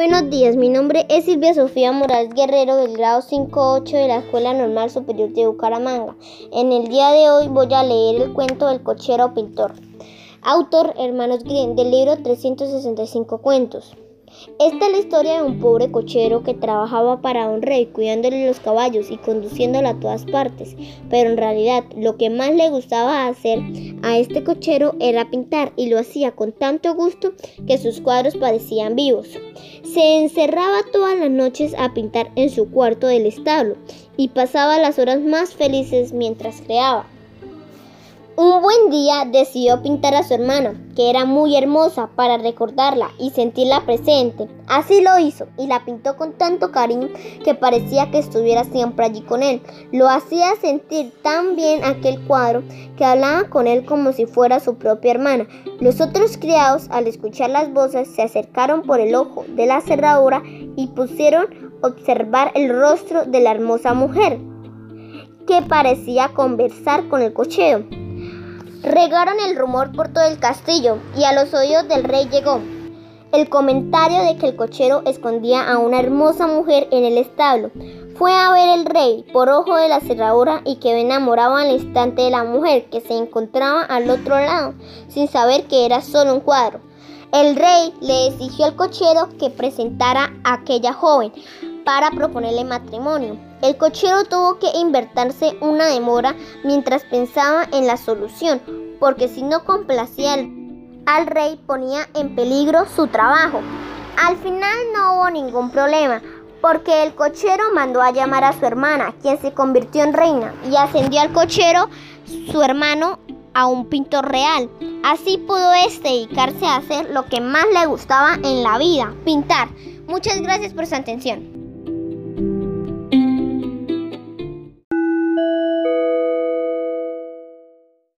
Buenos días, mi nombre es Silvia Sofía Morales Guerrero del grado 5-8 de la Escuela Normal Superior de Bucaramanga. En el día de hoy voy a leer el cuento del cochero pintor. Autor Hermanos Green del libro 365 cuentos. Esta es la historia de un pobre cochero que trabajaba para un rey cuidándole los caballos y conduciéndolo a todas partes, pero en realidad lo que más le gustaba hacer a este cochero era pintar y lo hacía con tanto gusto que sus cuadros parecían vivos. Se encerraba todas las noches a pintar en su cuarto del establo y pasaba las horas más felices mientras creaba. Un buen día decidió pintar a su hermana, que era muy hermosa, para recordarla y sentirla presente. Así lo hizo y la pintó con tanto cariño que parecía que estuviera siempre allí con él. Lo hacía sentir tan bien aquel cuadro que hablaba con él como si fuera su propia hermana. Los otros criados, al escuchar las voces, se acercaron por el ojo de la cerradura y pusieron observar el rostro de la hermosa mujer, que parecía conversar con el cochero. Regaron el rumor por todo el castillo y a los oídos del rey llegó el comentario de que el cochero escondía a una hermosa mujer en el establo. Fue a ver el rey por ojo de la cerradura y quedó enamorado al instante de la mujer que se encontraba al otro lado, sin saber que era solo un cuadro. El rey le exigió al cochero que presentara a aquella joven para proponerle matrimonio. El cochero tuvo que invertirse una demora mientras pensaba en la solución, porque si no complacía al, rey ponía en peligro su trabajo. Al final no hubo ningún problema, porque el cochero mandó a llamar a su hermana, quien se convirtió en reina, y ascendió al cochero, su hermano, a un pintor real. Así pudo este dedicarse a hacer lo que más le gustaba en la vida, pintar. Muchas gracias por su atención.